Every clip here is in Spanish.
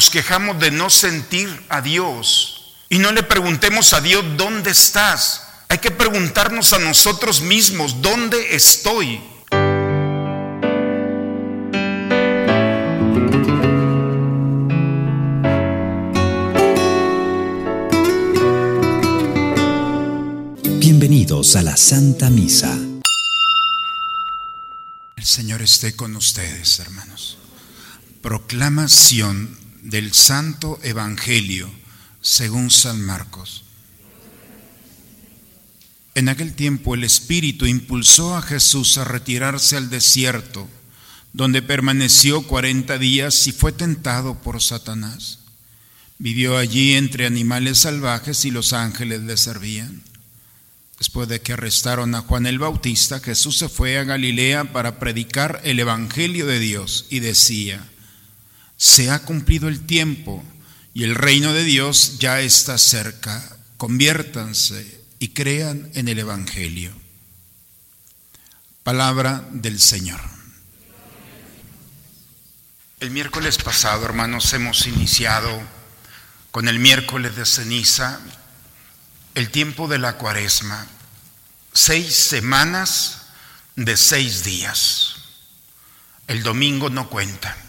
nos quejamos de no sentir a Dios y no le preguntemos a Dios, ¿dónde estás? Hay que preguntarnos a nosotros mismos, ¿dónde estoy? Bienvenidos a la Santa Misa. El Señor esté con ustedes, hermanos. Proclamación del Santo Evangelio según San Marcos. En aquel tiempo el Espíritu impulsó a Jesús a retirarse al desierto, donde permaneció cuarenta días y fue tentado por Satanás. Vivió allí entre animales salvajes y los ángeles le servían. Después de que arrestaron a Juan el Bautista, Jesús se fue a Galilea para predicar el Evangelio de Dios y decía, se ha cumplido el tiempo y el reino de Dios ya está cerca. Conviértanse y crean en el Evangelio. Palabra del Señor. El miércoles pasado, hermanos, hemos iniciado con el miércoles de ceniza el tiempo de la cuaresma, seis semanas de seis días. El domingo no cuenta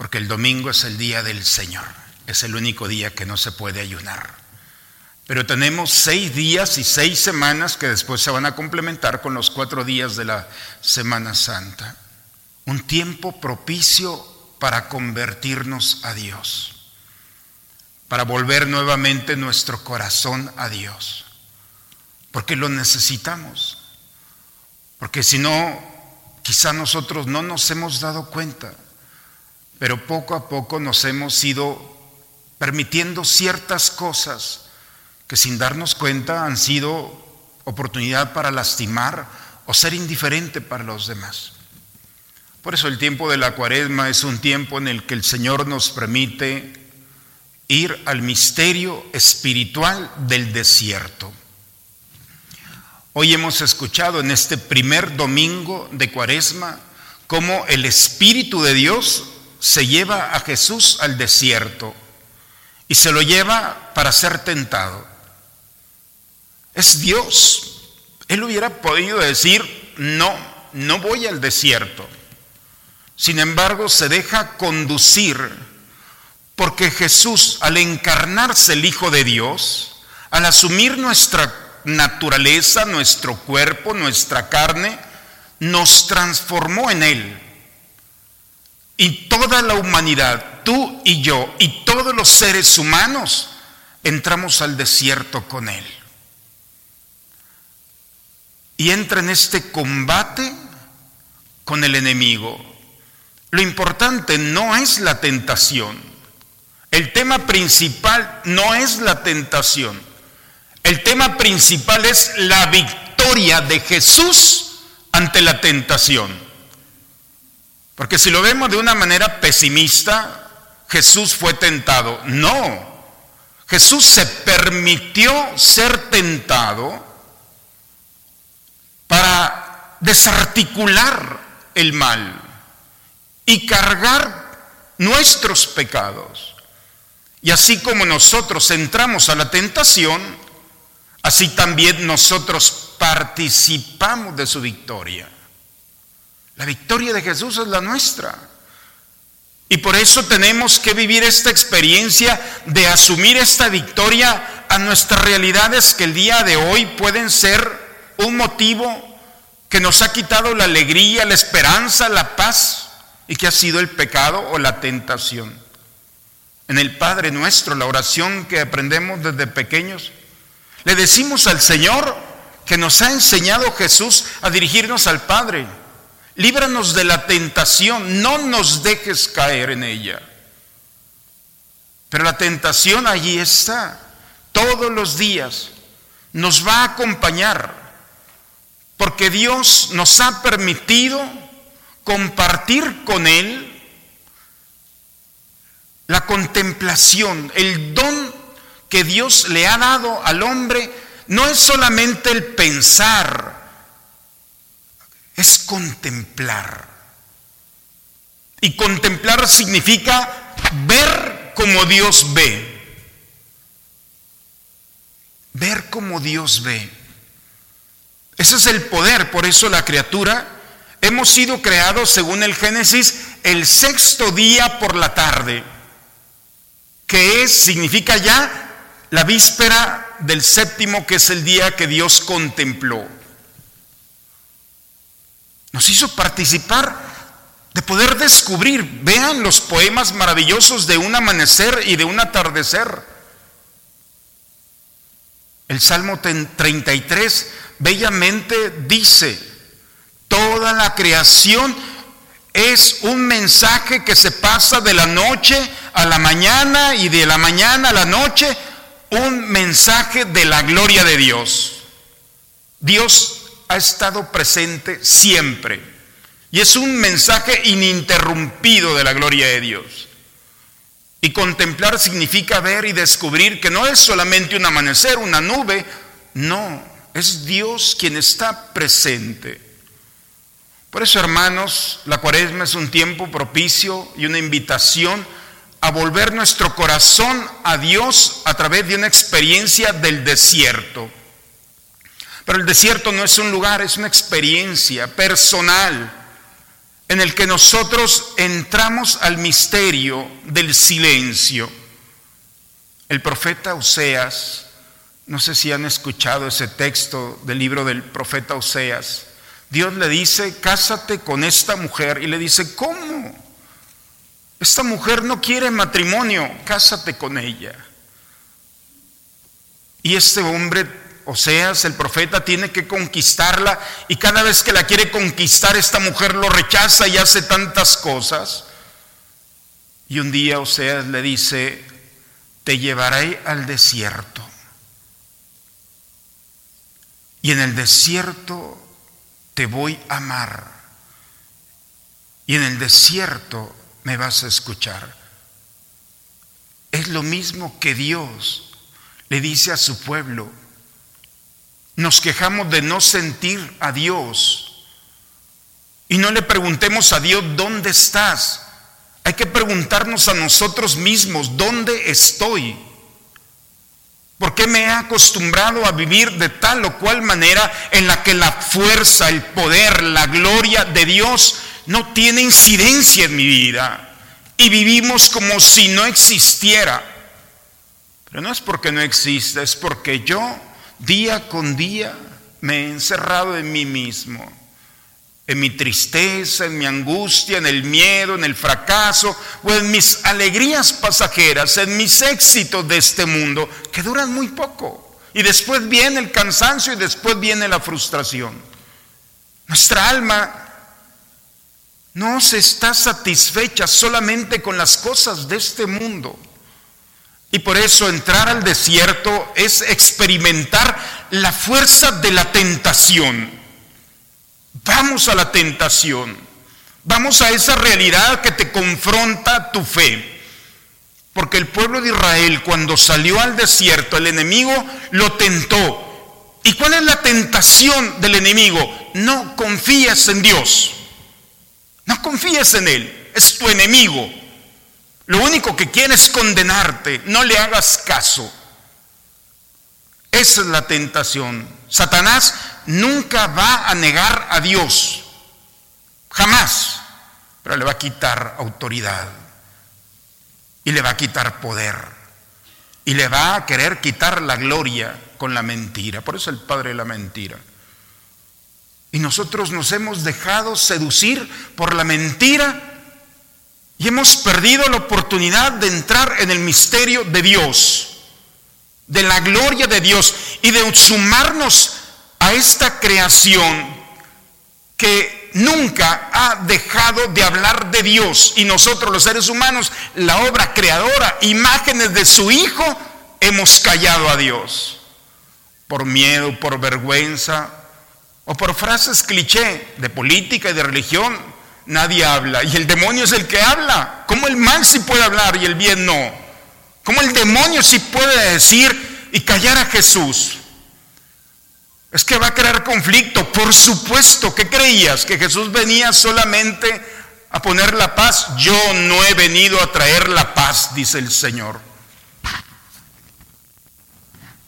porque el domingo es el día del Señor, es el único día que no se puede ayunar. Pero tenemos seis días y seis semanas que después se van a complementar con los cuatro días de la Semana Santa. Un tiempo propicio para convertirnos a Dios, para volver nuevamente nuestro corazón a Dios, porque lo necesitamos, porque si no, quizá nosotros no nos hemos dado cuenta pero poco a poco nos hemos ido permitiendo ciertas cosas que sin darnos cuenta han sido oportunidad para lastimar o ser indiferente para los demás. Por eso el tiempo de la cuaresma es un tiempo en el que el Señor nos permite ir al misterio espiritual del desierto. Hoy hemos escuchado en este primer domingo de cuaresma cómo el Espíritu de Dios se lleva a Jesús al desierto y se lo lleva para ser tentado. Es Dios. Él hubiera podido decir, no, no voy al desierto. Sin embargo, se deja conducir porque Jesús, al encarnarse el Hijo de Dios, al asumir nuestra naturaleza, nuestro cuerpo, nuestra carne, nos transformó en Él y toda la humanidad, tú y yo y todos los seres humanos, entramos al desierto con Él. Y entra en este combate con el enemigo. Lo importante no es la tentación. El tema principal no es la tentación. El tema principal es la victoria de Jesús ante la tentación. Porque si lo vemos de una manera pesimista, Jesús fue tentado. No, Jesús se permitió ser tentado para desarticular el mal y cargar nuestros pecados. Y así como nosotros entramos a la tentación, así también nosotros participamos de su victoria. La victoria de Jesús es la nuestra. Y por eso tenemos que vivir esta experiencia de asumir esta victoria a nuestras realidades que el día de hoy pueden ser un motivo que nos ha quitado la alegría, la esperanza, la paz y que ha sido el pecado o la tentación. En el Padre nuestro, la oración que aprendemos desde pequeños, le decimos al Señor que nos ha enseñado Jesús a dirigirnos al Padre. Líbranos de la tentación, no nos dejes caer en ella. Pero la tentación allí está, todos los días, nos va a acompañar, porque Dios nos ha permitido compartir con Él la contemplación, el don que Dios le ha dado al hombre, no es solamente el pensar, es contemplar. Y contemplar significa ver como Dios ve. Ver como Dios ve. Ese es el poder, por eso la criatura, hemos sido creados según el Génesis el sexto día por la tarde, que es, significa ya la víspera del séptimo, que es el día que Dios contempló. Nos hizo participar de poder descubrir, vean los poemas maravillosos de un amanecer y de un atardecer. El Salmo 33 bellamente dice, toda la creación es un mensaje que se pasa de la noche a la mañana y de la mañana a la noche, un mensaje de la gloria de Dios. Dios ha estado presente siempre y es un mensaje ininterrumpido de la gloria de Dios. Y contemplar significa ver y descubrir que no es solamente un amanecer, una nube, no, es Dios quien está presente. Por eso, hermanos, la cuaresma es un tiempo propicio y una invitación a volver nuestro corazón a Dios a través de una experiencia del desierto. Pero el desierto no es un lugar, es una experiencia personal en el que nosotros entramos al misterio del silencio. El profeta Oseas no sé si han escuchado ese texto del libro del profeta Oseas. Dios le dice, cásate con esta mujer. Y le dice, ¿cómo? Esta mujer no quiere matrimonio, cásate con ella. Y este hombre, Oseas, el profeta, tiene que conquistarla. Y cada vez que la quiere conquistar, esta mujer lo rechaza y hace tantas cosas. Y un día Oseas le dice, te llevaré al desierto y en el desierto te voy a amar. Y en el desierto me vas a escuchar. Es lo mismo que Dios le dice a su pueblo. Nos quejamos de no sentir a Dios. Y no le preguntemos a Dios, ¿dónde estás? Hay que preguntarnos a nosotros mismos, ¿dónde estoy? ¿Por qué me he acostumbrado a vivir de tal o cual manera en la que la fuerza, el poder, la gloria de Dios no tiene incidencia en mi vida? Y vivimos como si no existiera. Pero no es porque no exista, es porque yo día con día me he encerrado en mí mismo en mi tristeza, en mi angustia, en el miedo, en el fracaso o en mis alegrías pasajeras, en mis éxitos de este mundo, que duran muy poco. Y después viene el cansancio y después viene la frustración. Nuestra alma no se está satisfecha solamente con las cosas de este mundo. Y por eso entrar al desierto es experimentar la fuerza de la tentación Vamos a la tentación. Vamos a esa realidad que te confronta tu fe. Porque el pueblo de Israel cuando salió al desierto, el enemigo lo tentó. ¿Y cuál es la tentación del enemigo? No confíes en Dios. No confíes en Él. Es tu enemigo. Lo único que quiere es condenarte. No le hagas caso. Esa es la tentación. Satanás nunca va a negar a Dios, jamás, pero le va a quitar autoridad y le va a quitar poder y le va a querer quitar la gloria con la mentira. Por eso el padre de la mentira. Y nosotros nos hemos dejado seducir por la mentira y hemos perdido la oportunidad de entrar en el misterio de Dios, de la gloria de Dios y de sumarnos a esta creación que nunca ha dejado de hablar de Dios y nosotros los seres humanos, la obra creadora, imágenes de su Hijo, hemos callado a Dios por miedo, por vergüenza o por frases cliché de política y de religión. Nadie habla y el demonio es el que habla. ¿Cómo el mal sí puede hablar y el bien no? ¿Cómo el demonio sí puede decir y callar a Jesús? Es que va a crear conflicto. Por supuesto, ¿qué creías? ¿Que Jesús venía solamente a poner la paz. Yo no he venido a traer la paz, dice el Señor.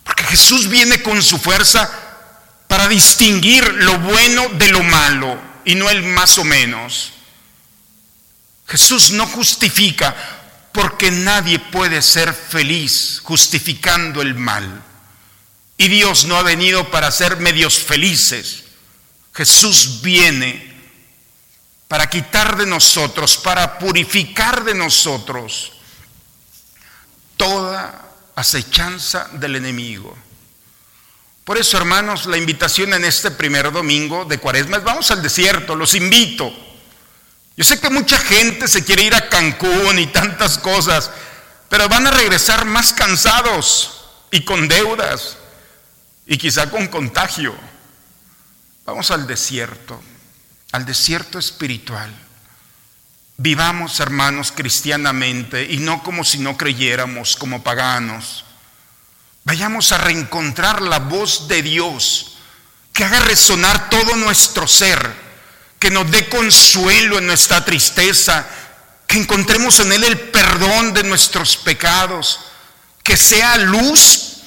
Porque Jesús viene con su fuerza para distinguir lo bueno de lo malo y no el más o menos. Jesús no justifica porque nadie puede ser feliz justificando el mal. Y Dios no ha venido para ser medios felices. Jesús viene para quitar de nosotros, para purificar de nosotros toda acechanza del enemigo. Por eso, hermanos, la invitación en este primer domingo de Cuaresma es vamos al desierto, los invito. Yo sé que mucha gente se quiere ir a Cancún y tantas cosas, pero van a regresar más cansados y con deudas y quizá con contagio. Vamos al desierto, al desierto espiritual. Vivamos, hermanos, cristianamente y no como si no creyéramos, como paganos. Vayamos a reencontrar la voz de Dios, que haga resonar todo nuestro ser, que nos dé consuelo en nuestra tristeza, que encontremos en Él el perdón de nuestros pecados, que sea luz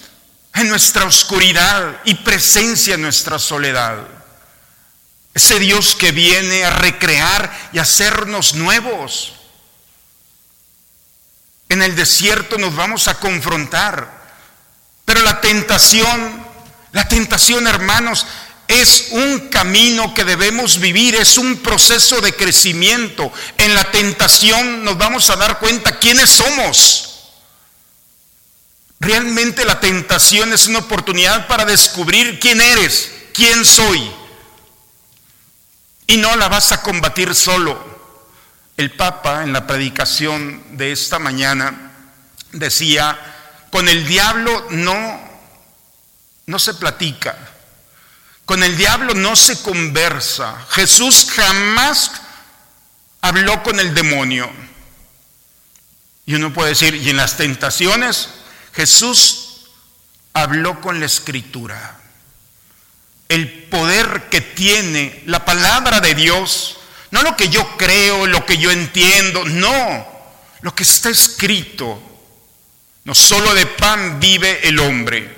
en nuestra oscuridad y presencia en nuestra soledad. Ese Dios que viene a recrear y hacernos nuevos. En el desierto nos vamos a confrontar la tentación, la tentación, hermanos, es un camino que debemos vivir, es un proceso de crecimiento. En la tentación nos vamos a dar cuenta quiénes somos. Realmente la tentación es una oportunidad para descubrir quién eres, quién soy. Y no la vas a combatir solo. El Papa en la predicación de esta mañana decía, con el diablo no, no se platica. Con el diablo no se conversa. Jesús jamás habló con el demonio. Y uno puede decir, y en las tentaciones, Jesús habló con la escritura. El poder que tiene la palabra de Dios, no lo que yo creo, lo que yo entiendo, no, lo que está escrito no solo de pan vive el hombre.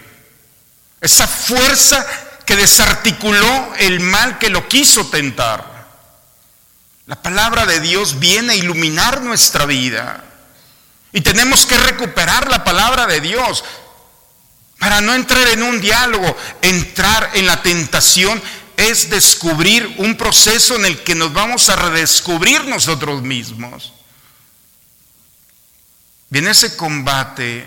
Esa fuerza que desarticuló el mal que lo quiso tentar. La palabra de Dios viene a iluminar nuestra vida. Y tenemos que recuperar la palabra de Dios para no entrar en un diálogo. Entrar en la tentación es descubrir un proceso en el que nos vamos a redescubrir nosotros mismos. En ese combate,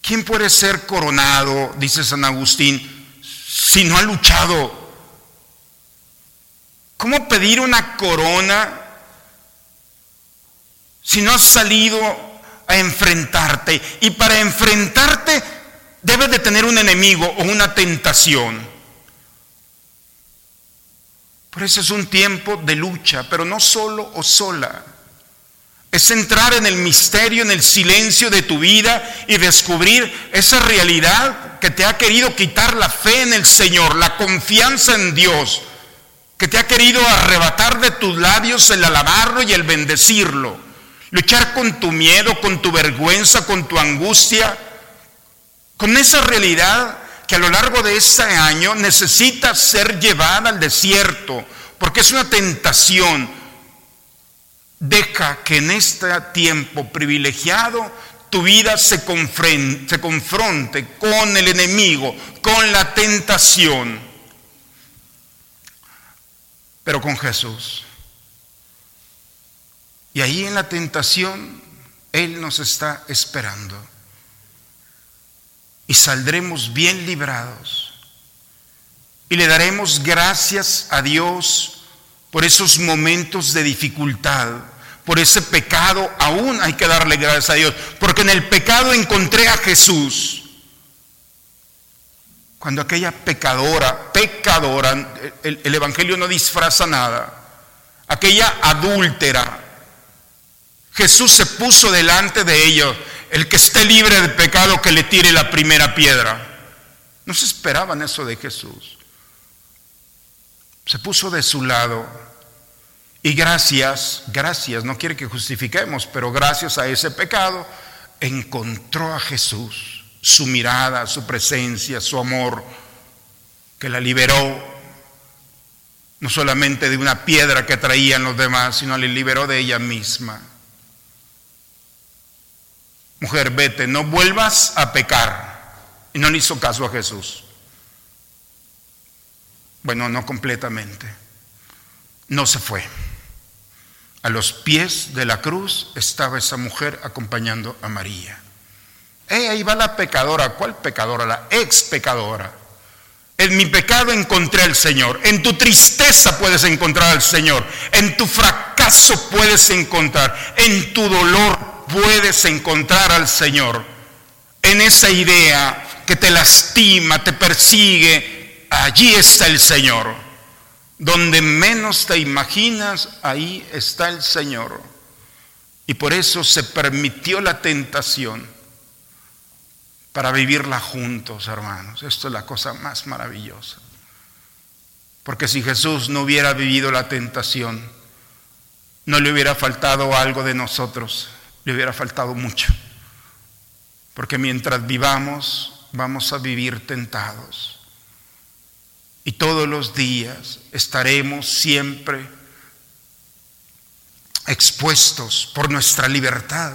¿quién puede ser coronado, dice San Agustín, si no ha luchado? ¿Cómo pedir una corona si no has salido a enfrentarte? Y para enfrentarte debes de tener un enemigo o una tentación. Por eso es un tiempo de lucha, pero no solo o sola. Es entrar en el misterio, en el silencio de tu vida y descubrir esa realidad que te ha querido quitar la fe en el Señor, la confianza en Dios, que te ha querido arrebatar de tus labios el alabarlo y el bendecirlo. Luchar con tu miedo, con tu vergüenza, con tu angustia, con esa realidad que a lo largo de este año necesita ser llevada al desierto, porque es una tentación Deja que en este tiempo privilegiado tu vida se, se confronte con el enemigo, con la tentación, pero con Jesús. Y ahí en la tentación Él nos está esperando. Y saldremos bien librados. Y le daremos gracias a Dios por esos momentos de dificultad por ese pecado, aún hay que darle gracias a Dios, porque en el pecado encontré a Jesús. Cuando aquella pecadora, pecadora, el, el Evangelio no disfraza nada, aquella adúltera, Jesús se puso delante de ellos, el que esté libre de pecado que le tire la primera piedra. No se esperaban eso de Jesús. Se puso de su lado Y gracias, gracias, no quiere que justifiquemos, pero gracias a ese pecado encontró a Jesús, su mirada, su presencia, su amor, que la liberó no solamente de una piedra que traían los demás, sino le liberó de ella misma. Mujer, vete, no vuelvas a pecar. Y no le hizo caso a Jesús. Bueno, no completamente. No se fue. A los pies de la cruz estaba esa mujer acompañando a María. Eh, ahí va la pecadora. ¿Cuál pecadora? La ex pecadora. En mi pecado encontré al Señor. En tu tristeza puedes encontrar al Señor. En tu fracaso puedes encontrar. En tu dolor puedes encontrar al Señor. En esa idea que te lastima, te persigue, allí está el Señor. Donde menos te imaginas, ahí está el Señor. Y por eso se permitió la tentación para vivirla juntos, hermanos. Esto es la cosa más maravillosa. Porque si Jesús no hubiera vivido la tentación, no le hubiera faltado algo de nosotros, le hubiera faltado mucho. Porque mientras vivamos, vamos a vivir tentados. Y todos los días estaremos siempre expuestos por nuestra libertad.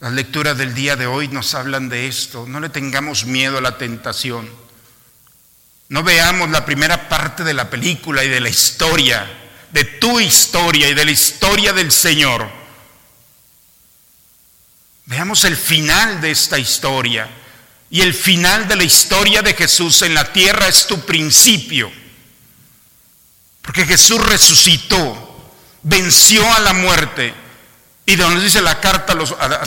Las lecturas del día de hoy nos hablan de esto. No le tengamos miedo a la tentación. No veamos la primera parte de la película y de la historia, de tu historia y de la historia del Señor. Veamos el final de esta historia y el final de la historia de Jesús en la tierra es tu principio. Porque Jesús resucitó, venció a la muerte. Y donde dice la carta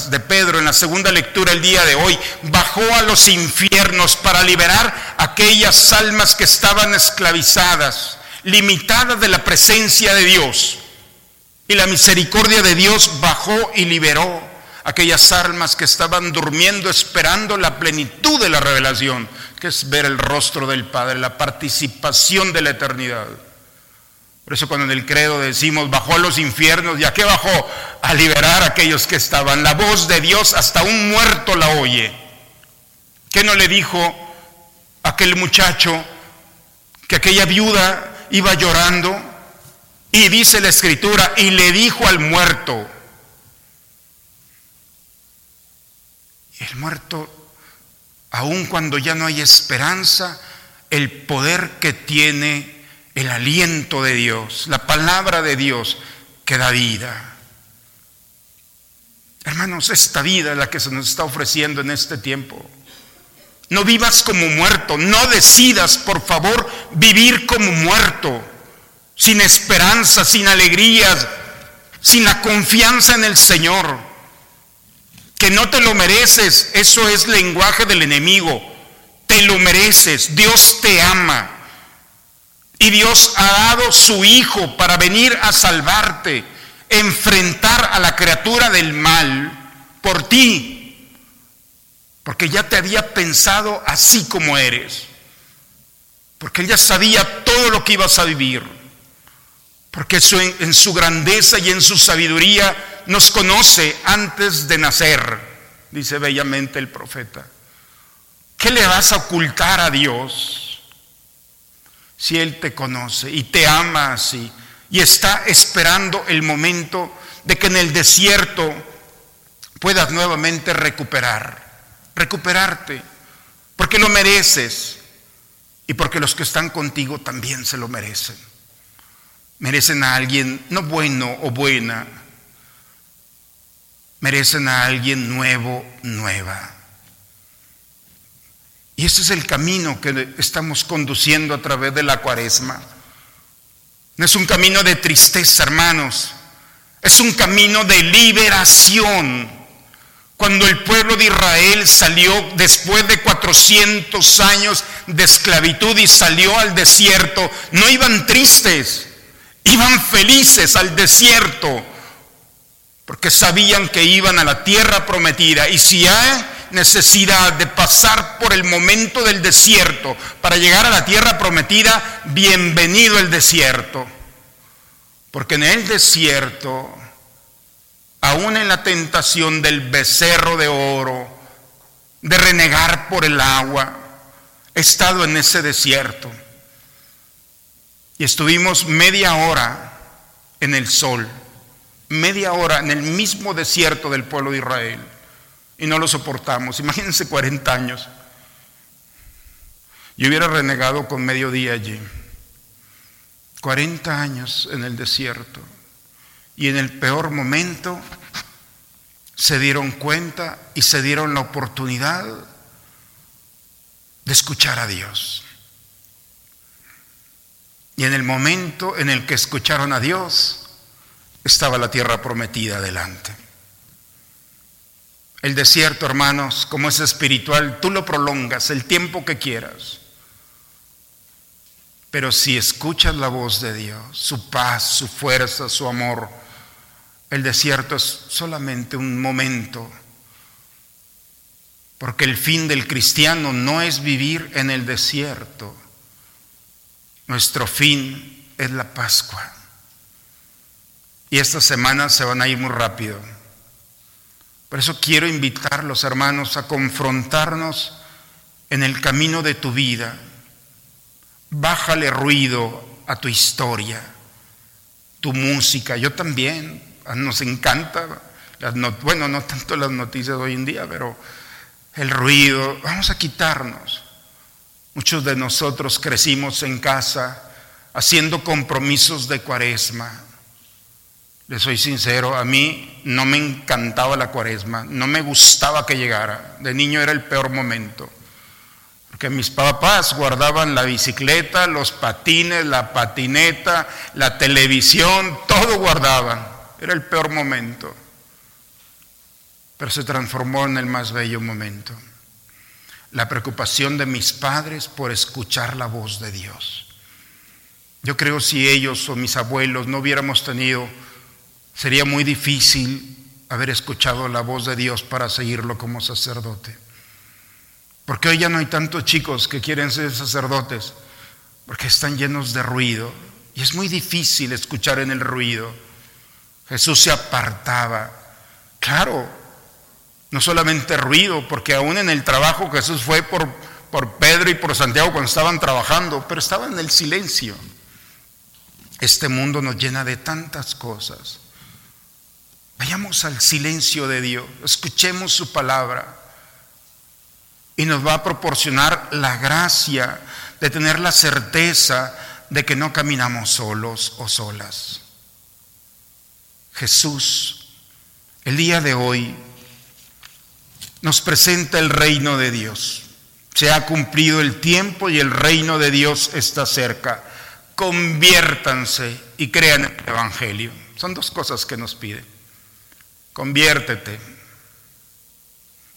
de Pedro en la segunda lectura el día de hoy, bajó a los infiernos para liberar aquellas almas que estaban esclavizadas, limitadas de la presencia de Dios. Y la misericordia de Dios bajó y liberó aquellas almas que estaban durmiendo esperando la plenitud de la revelación, que es ver el rostro del Padre, la participación de la eternidad. Por eso cuando en el credo decimos, bajó a los infiernos, ¿y a qué bajó? A liberar a aquellos que estaban. La voz de Dios hasta un muerto la oye. ¿Qué no le dijo aquel muchacho que aquella viuda iba llorando? Y dice la escritura, y le dijo al muerto, El muerto, aun cuando ya no hay esperanza, el poder que tiene el aliento de Dios, la palabra de Dios que da vida. Hermanos, esta vida es la que se nos está ofreciendo en este tiempo. No vivas como muerto, no decidas, por favor, vivir como muerto, sin esperanza, sin alegrías, sin la confianza en el Señor no te lo mereces, eso es lenguaje del enemigo. Te lo mereces, Dios te ama. Y Dios ha dado su Hijo para venir a salvarte, enfrentar a la criatura del mal por ti, porque ya te había pensado así como eres, porque ya sabía todo lo que ibas a vivir, porque en su grandeza y en su sabiduría nos conoce antes de nacer, dice bellamente el profeta. ¿Qué le vas a ocultar a Dios si Él te conoce y te ama así y está esperando el momento de que en el desierto puedas nuevamente recuperar, recuperarte, porque lo mereces y porque los que están contigo también se lo merecen. Merecen a alguien no bueno o buena, merecen a alguien nuevo, nueva. Y ese es el camino que estamos conduciendo a través de la cuaresma. No es un camino de tristeza, hermanos. Es un camino de liberación. Cuando el pueblo de Israel salió después de 400 años de esclavitud y salió al desierto, no iban tristes, iban felices al desierto porque sabían que iban a la tierra prometida y si hay necesidad de pasar por el momento del desierto para llegar a la tierra prometida, bienvenido el desierto. Porque en el desierto, aún en la tentación del becerro de oro, de renegar por el agua, he estado en ese desierto. Y estuvimos media hora en el sol, media hora en el mismo desierto del pueblo de Israel. Y no lo soportamos. Imagínense 40 años. Yo hubiera renegado con mediodía allí. 40 años en el desierto. Y en el peor momento se dieron cuenta y se dieron la oportunidad de escuchar a Dios. Y en el momento en el que escucharon a Dios, estaba la tierra prometida delante. El desierto, hermanos, como es espiritual, tú lo prolongas el tiempo que quieras. Pero si escuchas la voz de Dios, su paz, su fuerza, su amor, el desierto es solamente un momento. Porque el fin del cristiano no es vivir en el desierto. Nuestro fin es la Pascua. Y estas semanas se van a ir muy rápido. Por eso quiero invitar los hermanos, a confrontarnos en el camino de tu vida. Bájale ruido a tu historia, tu música. Yo también, nos encanta, bueno, no tanto las noticias hoy en día, pero el ruido, vamos a quitarnos. Muchos de nosotros crecimos en casa haciendo compromisos de cuaresma le soy sincero, a mí no me encantaba la cuaresma, no me gustaba que llegara. De niño era el peor momento. Porque mis papás guardaban la bicicleta, los patines, la patineta, la televisión, todo guardaban. Era el peor momento. Pero se transformó en el más bello momento. La preocupación de mis padres por escuchar la voz de Dios. Yo creo si ellos o mis abuelos no hubiéramos tenido Sería muy difícil haber escuchado la voz de Dios para seguirlo como sacerdote. Porque hoy ya no hay tantos chicos que quieren ser sacerdotes, porque están llenos de ruido. Y es muy difícil escuchar en el ruido. Jesús se apartaba. Claro, no solamente ruido, porque aún en el trabajo Jesús fue por, por Pedro y por Santiago cuando estaban trabajando, pero estaba en el silencio. Este mundo nos llena de tantas cosas. Vayamos al silencio de Dios, escuchemos su palabra y nos va a proporcionar la gracia de tener la certeza de que no caminamos solos o solas. Jesús, el día de hoy, nos presenta el reino de Dios. Se ha cumplido el tiempo y el reino de Dios está cerca. Conviértanse y crean el Evangelio. Son dos cosas que nos pide. Conviértete.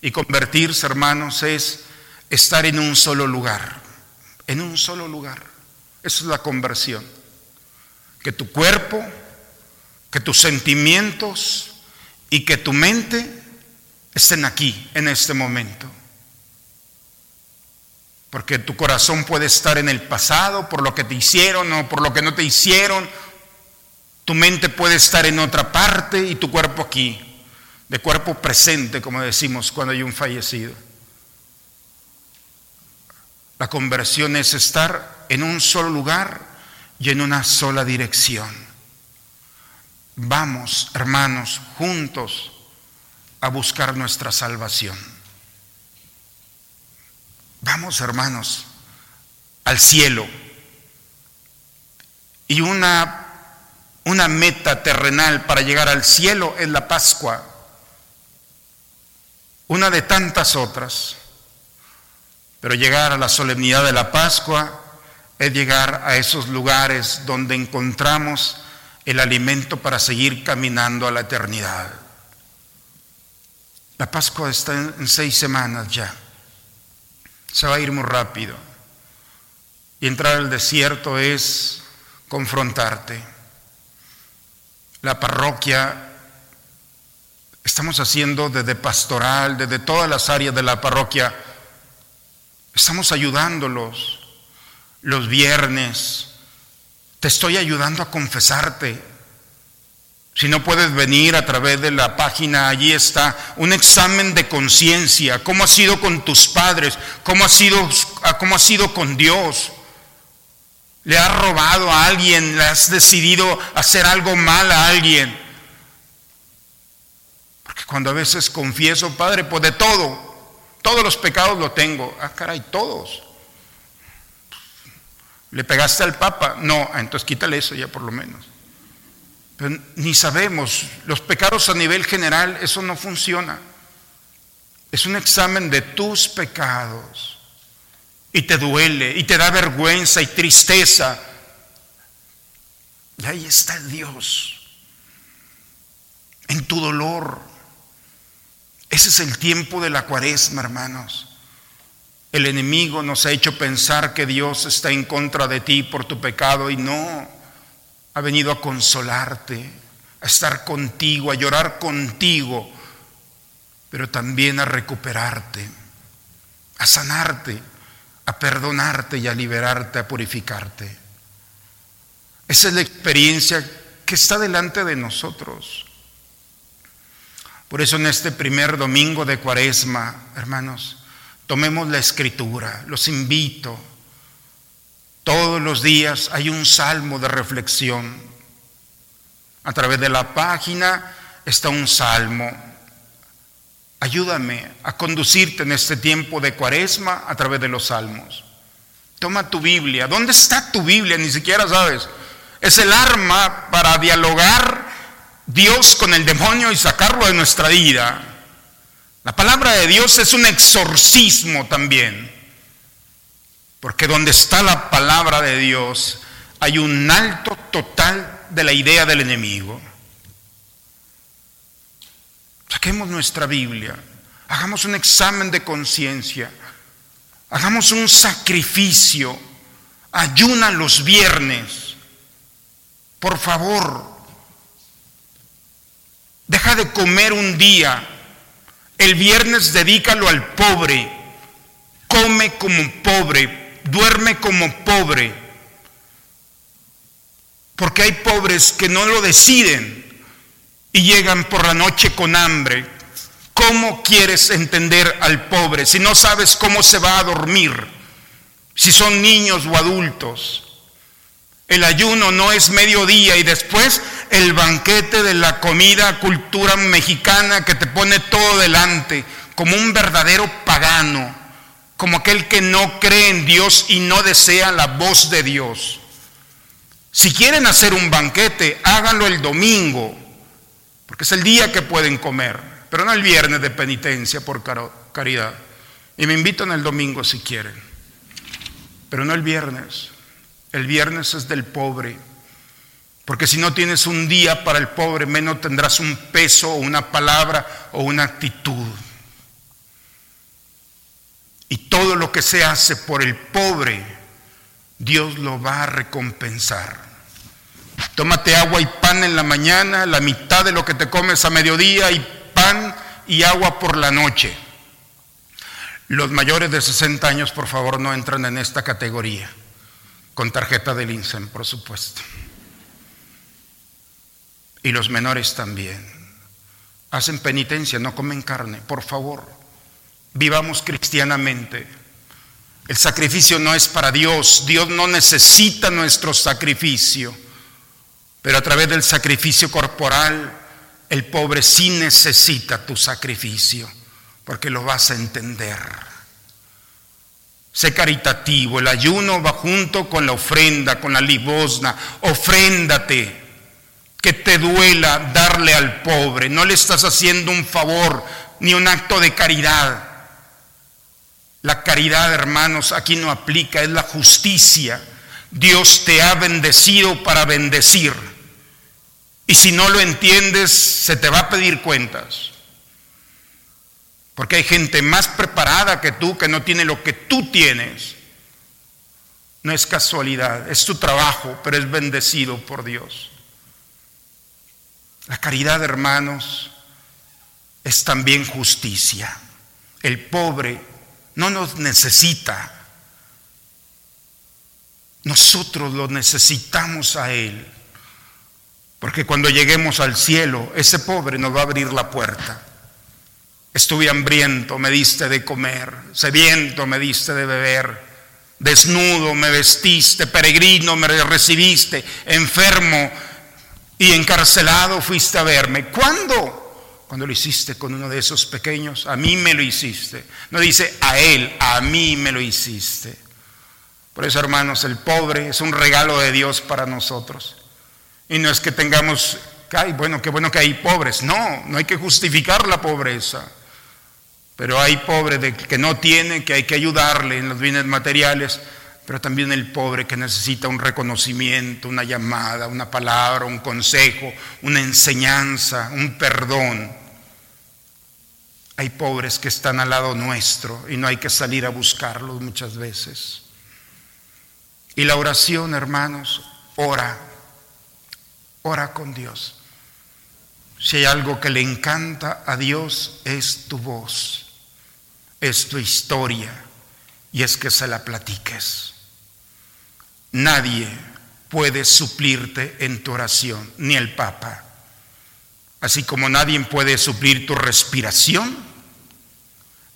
Y convertirse, hermanos, es estar en un solo lugar, en un solo lugar. Esa es la conversión. Que tu cuerpo, que tus sentimientos y que tu mente estén aquí, en este momento. Porque tu corazón puede estar en el pasado por lo que te hicieron o por lo que no te hicieron. Tu mente puede estar en otra parte y tu cuerpo aquí de cuerpo presente, como decimos cuando hay un fallecido. La conversión es estar en un solo lugar y en una sola dirección. Vamos, hermanos, juntos a buscar nuestra salvación. Vamos, hermanos, al cielo. Y una, una meta terrenal para llegar al cielo es la Pascua una de tantas otras. Pero llegar a la solemnidad de la Pascua es llegar a esos lugares donde encontramos el alimento para seguir caminando a la eternidad. La Pascua está en seis semanas ya. Se va a ir muy rápido. Y entrar al desierto es confrontarte. La parroquia Estamos haciendo desde pastoral, desde todas las áreas de la parroquia. Estamos ayudándolos los viernes. Te estoy ayudando a confesarte. Si no puedes venir a través de la página, allí está un examen de conciencia. ¿Cómo has sido con tus padres? ¿Cómo has sido, cómo has sido con Dios? ¿Le has robado a alguien? ¿Le has decidido hacer algo mal a alguien? Cuando a veces confieso, Padre, pues de todo, todos los pecados lo tengo. Ah, caray, todos. ¿Le pegaste al Papa? No, ah, entonces quítale eso ya por lo menos. Pero ni sabemos, los pecados a nivel general, eso no funciona. Es un examen de tus pecados. Y te duele, y te da vergüenza y tristeza. Y ahí está Dios, en tu dolor. Ese es el tiempo de la cuaresma, hermanos. El enemigo nos ha hecho pensar que Dios está en contra de ti por tu pecado y no. Ha venido a consolarte, a estar contigo, a llorar contigo, pero también a recuperarte, a sanarte, a perdonarte y a liberarte, a purificarte. Esa es la experiencia que está delante de nosotros. Por eso en este primer domingo de Cuaresma, hermanos, Tomemos la escritura, los invito. Todos los días hay un salmo de reflexión. A través de la página está un salmo. Ayúdame a conducirte en este tiempo de cuaresma a través de los salmos. Toma tu Biblia. ¿Dónde está tu Biblia? Ni siquiera sabes. Es el arma para dialogar Dios con el demonio y sacarlo de nuestra vida. La palabra de Dios es un exorcismo también, porque donde está la palabra de Dios hay un alto total de la idea del enemigo. Saquemos nuestra Biblia, hagamos un examen de conciencia, hagamos un sacrificio, ayuna los viernes, por favor, deja de comer un día el viernes dedícalo al pobre. Come como pobre, duerme como pobre. Porque hay pobres que no lo deciden y llegan por la noche con hambre. ¿Cómo quieres entender al pobre si no sabes cómo se va a dormir? Si son niños o adultos. El ayuno no es mediodía y después el banquete de la comida, cultura mexicana que te pone todo delante, como un verdadero pagano, como aquel que no cree en Dios y no desea la voz de Dios. Si quieren hacer un banquete, háganlo el domingo, porque es el día que pueden comer, pero no el viernes de penitencia por caridad. Y me invitan el domingo si quieren, pero no el viernes. El viernes es del pobre. Porque si no tienes un día para el pobre, menos tendrás un peso o una palabra o una actitud. Y todo lo que se hace por el pobre, Dios lo va a recompensar. Tómate agua y pan en la mañana, la mitad de lo que te comes a mediodía y pan y agua por la noche. Los mayores de 60 años, por favor, no entran en esta categoría con tarjeta del INSEM, por supuesto. Y los menores también. Hacen penitencia, no comen carne, por favor. Vivamos cristianamente. El sacrificio no es para Dios, Dios no necesita nuestro sacrificio, pero a través del sacrificio corporal, el pobre sí necesita tu sacrificio, porque lo vas a entender. Sé caritativo, el ayuno va junto con la ofrenda, con la limosna. Ofréndate, que te duela darle al pobre. No le estás haciendo un favor ni un acto de caridad. La caridad, hermanos, aquí no aplica, es la justicia. Dios te ha bendecido para bendecir. Y si no lo entiendes, se te va a pedir cuentas. Porque hay gente más preparada que tú que no tiene lo que tú tienes. No es casualidad, es tu trabajo, pero es bendecido por Dios. La caridad, hermanos, es también justicia. El pobre no nos necesita. Nosotros lo necesitamos a Él. Porque cuando lleguemos al cielo, ese pobre nos va a abrir la puerta. Estuve hambriento, me diste de comer, sediento, me diste de beber, desnudo, me vestiste, peregrino, me recibiste, enfermo y encarcelado fuiste a verme. ¿Cuándo? Cuando lo hiciste con uno de esos pequeños, a mí me lo hiciste. No dice a él, a mí me lo hiciste. Por eso, hermanos, el pobre es un regalo de Dios para nosotros. Y no es que tengamos, bueno, qué bueno que hay pobres. No, no hay que justificar la pobreza. Pero hay pobre de que no tiene, que hay que ayudarle en los bienes materiales, pero también el pobre que necesita un reconocimiento, una llamada, una palabra, un consejo, una enseñanza, un perdón. Hay pobres que están al lado nuestro y no hay que salir a buscarlos muchas veces. Y la oración, hermanos, ora Ora con Dios. Si hay algo que le encanta a Dios es tu voz, es tu historia y es que se la platiques. Nadie puede suplirte en tu oración, ni el Papa. Así como nadie puede suplir tu respiración,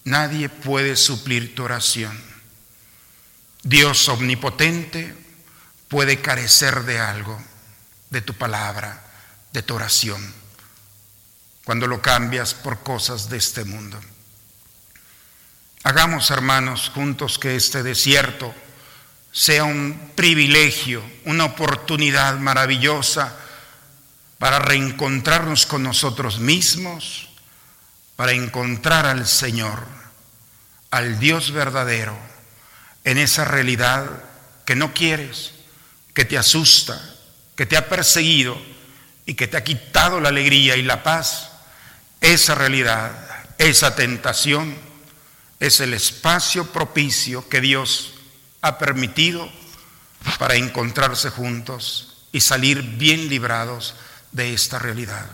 nadie puede suplir tu oración. Dios omnipotente puede carecer de algo de tu palabra, de tu oración, cuando lo cambias por cosas de este mundo. Hagamos, hermanos, juntos que este desierto sea un privilegio, una oportunidad maravillosa para reencontrarnos con nosotros mismos, para encontrar al Señor, al Dios verdadero, en esa realidad que no quieres, que te asusta, que te ha perseguido y que te ha quitado la alegría y la paz, esa realidad, esa tentación, es el espacio propicio que Dios ha permitido para encontrarse juntos y salir bien librados de esta realidad.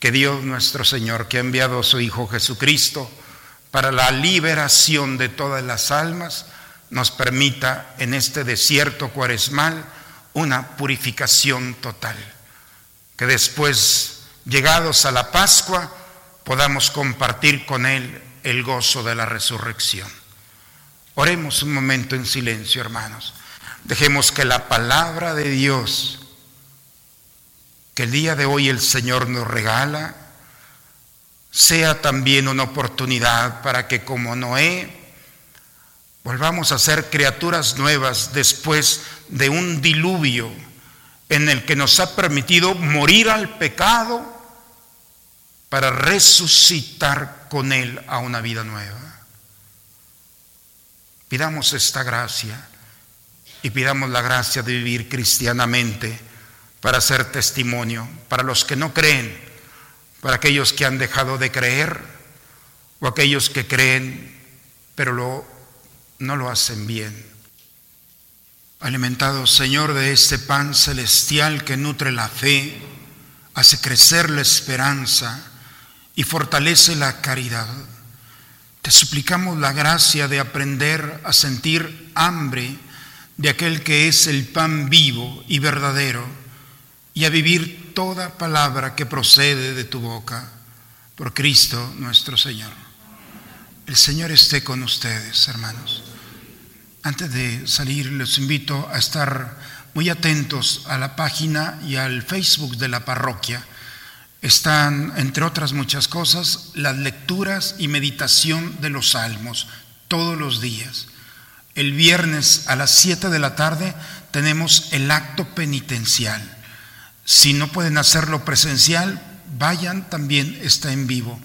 Que Dios nuestro Señor, que ha enviado a su Hijo Jesucristo para la liberación de todas las almas, nos permita en este desierto cuaresmal una purificación total. Que después, llegados a la Pascua, podamos compartir con Él el gozo de la resurrección. Oremos un momento en silencio, hermanos. Dejemos que la palabra de Dios, que el día de hoy el Señor nos regala, sea también una oportunidad para que como Noé volvamos a ser criaturas nuevas después de un diluvio en el que nos ha permitido morir al pecado para resucitar con Él a una vida nueva. Pidamos esta gracia y pidamos la gracia de vivir cristianamente para ser testimonio, para los que no creen, para aquellos que han dejado de creer o aquellos que creen pero no lo hacen bien. Alimentado, Señor, de este pan celestial que nutre la fe, hace crecer la esperanza y fortalece la caridad. Te suplicamos la gracia de aprender a sentir hambre de aquel que es el pan vivo y verdadero y a vivir toda palabra que procede de tu boca. Por Cristo nuestro Señor. El Señor esté con ustedes, hermanos. Antes de salir, les invito a estar muy atentos a la página y al Facebook de la parroquia. Están, entre otras muchas cosas, las lecturas y meditación de los salmos todos los días. El viernes a las 7 de la tarde tenemos el acto penitencial. Si no pueden hacerlo presencial, vayan, también está en vivo.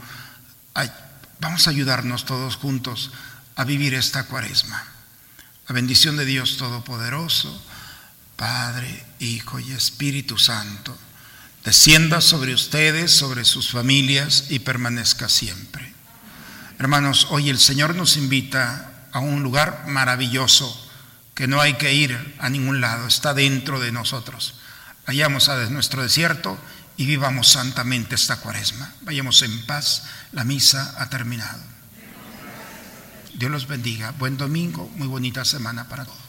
vamos a ayudarnos todos juntos a vivir esta cuaresma. La bendición de Dios Todopoderoso, Padre, Hijo y Espíritu Santo, descienda sobre ustedes, sobre sus familias y permanezca siempre. Hermanos, hoy el Señor nos invita a un lugar maravilloso que no hay que ir a ningún lado, está dentro de nosotros. Vayamos a nuestro desierto y vivamos santamente esta cuaresma. Vayamos en paz, la misa ha terminado. Dios los bendiga. Buen domingo, muy bonita semana para todos.